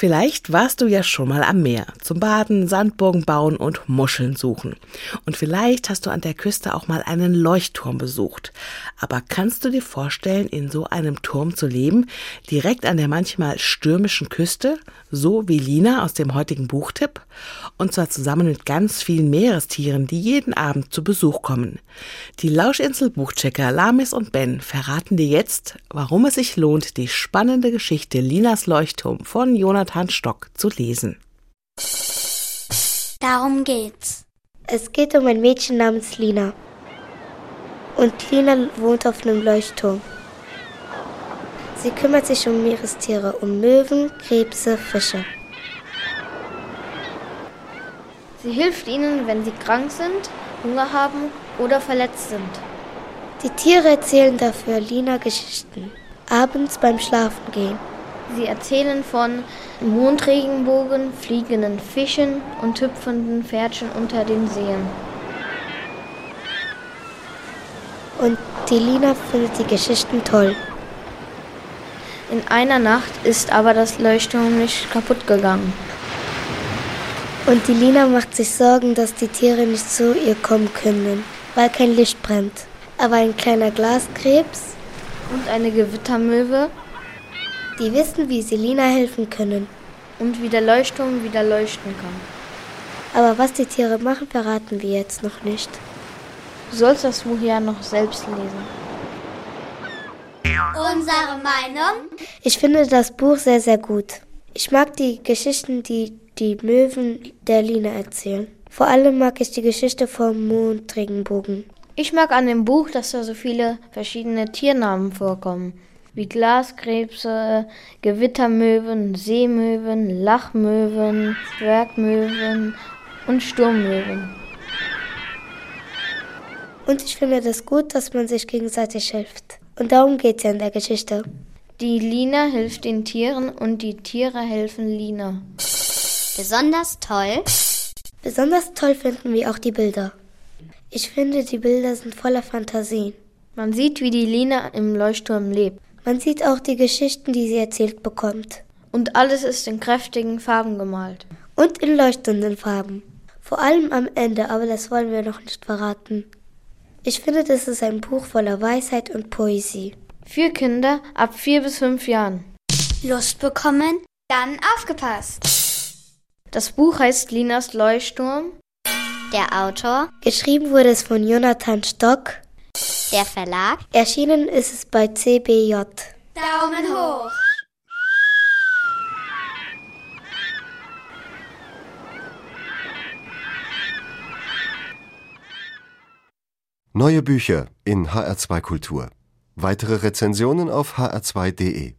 Vielleicht warst du ja schon mal am Meer zum Baden, Sandburgen bauen und Muscheln suchen. Und vielleicht hast du an der Küste auch mal einen Leuchtturm besucht. Aber kannst du dir vorstellen, in so einem Turm zu leben, direkt an der manchmal stürmischen Küste, so wie Lina aus dem heutigen Buchtipp? Und zwar zusammen mit ganz vielen Meerestieren, die jeden Abend zu Besuch kommen. Die Lauschinsel Buchchecker Lamis und Ben verraten dir jetzt, warum es sich lohnt, die spannende Geschichte Linas Leuchtturm von Jonas Jonathan Stock zu lesen. Darum geht's. Es geht um ein Mädchen namens Lina. Und Lina wohnt auf einem Leuchtturm. Sie kümmert sich um Meerestiere, um Möwen, Krebse, Fische. Sie hilft ihnen, wenn sie krank sind, Hunger haben oder verletzt sind. Die Tiere erzählen dafür Lina Geschichten, abends beim Schlafengehen. Sie erzählen von Mondregenbogen, fliegenden Fischen und hüpfenden Pferdchen unter den Seen. Und die Lina findet die Geschichten toll. In einer Nacht ist aber das Leuchtturm nicht kaputt gegangen. Und die Lina macht sich Sorgen, dass die Tiere nicht zu ihr kommen können, weil kein Licht brennt. Aber ein kleiner Glaskrebs und eine Gewittermöwe die wissen, wie sie Lina helfen können. Und wie der Leuchtturm wieder leuchten kann. Aber was die Tiere machen, verraten wir jetzt noch nicht. Du sollst das Buch ja noch selbst lesen. Unsere Meinung? Ich finde das Buch sehr, sehr gut. Ich mag die Geschichten, die die Möwen der Lina erzählen. Vor allem mag ich die Geschichte vom Mondregenbogen. Ich mag an dem Buch, dass da so viele verschiedene Tiernamen vorkommen wie Glaskrebse, Gewittermöwen, Seemöwen, Lachmöwen, Zwergmöwen und Sturmmöwen. Und ich finde das gut, dass man sich gegenseitig hilft. Und darum geht es ja in der Geschichte. Die Lina hilft den Tieren und die Tiere helfen Lina. Besonders toll. Besonders toll finden wir auch die Bilder. Ich finde, die Bilder sind voller Fantasie. Man sieht, wie die Lina im Leuchtturm lebt. Man sieht auch die Geschichten, die sie erzählt bekommt. Und alles ist in kräftigen Farben gemalt. Und in leuchtenden Farben. Vor allem am Ende, aber das wollen wir noch nicht verraten. Ich finde, das ist ein Buch voller Weisheit und Poesie. Für Kinder ab vier bis fünf Jahren. Lust bekommen? Dann aufgepasst. Das Buch heißt Linas Leuchtturm. Der Autor? Geschrieben wurde es von Jonathan Stock der Verlag. Erschienen ist es bei CBJ. Daumen hoch. Neue Bücher in HR2 Kultur. Weitere Rezensionen auf hr2.de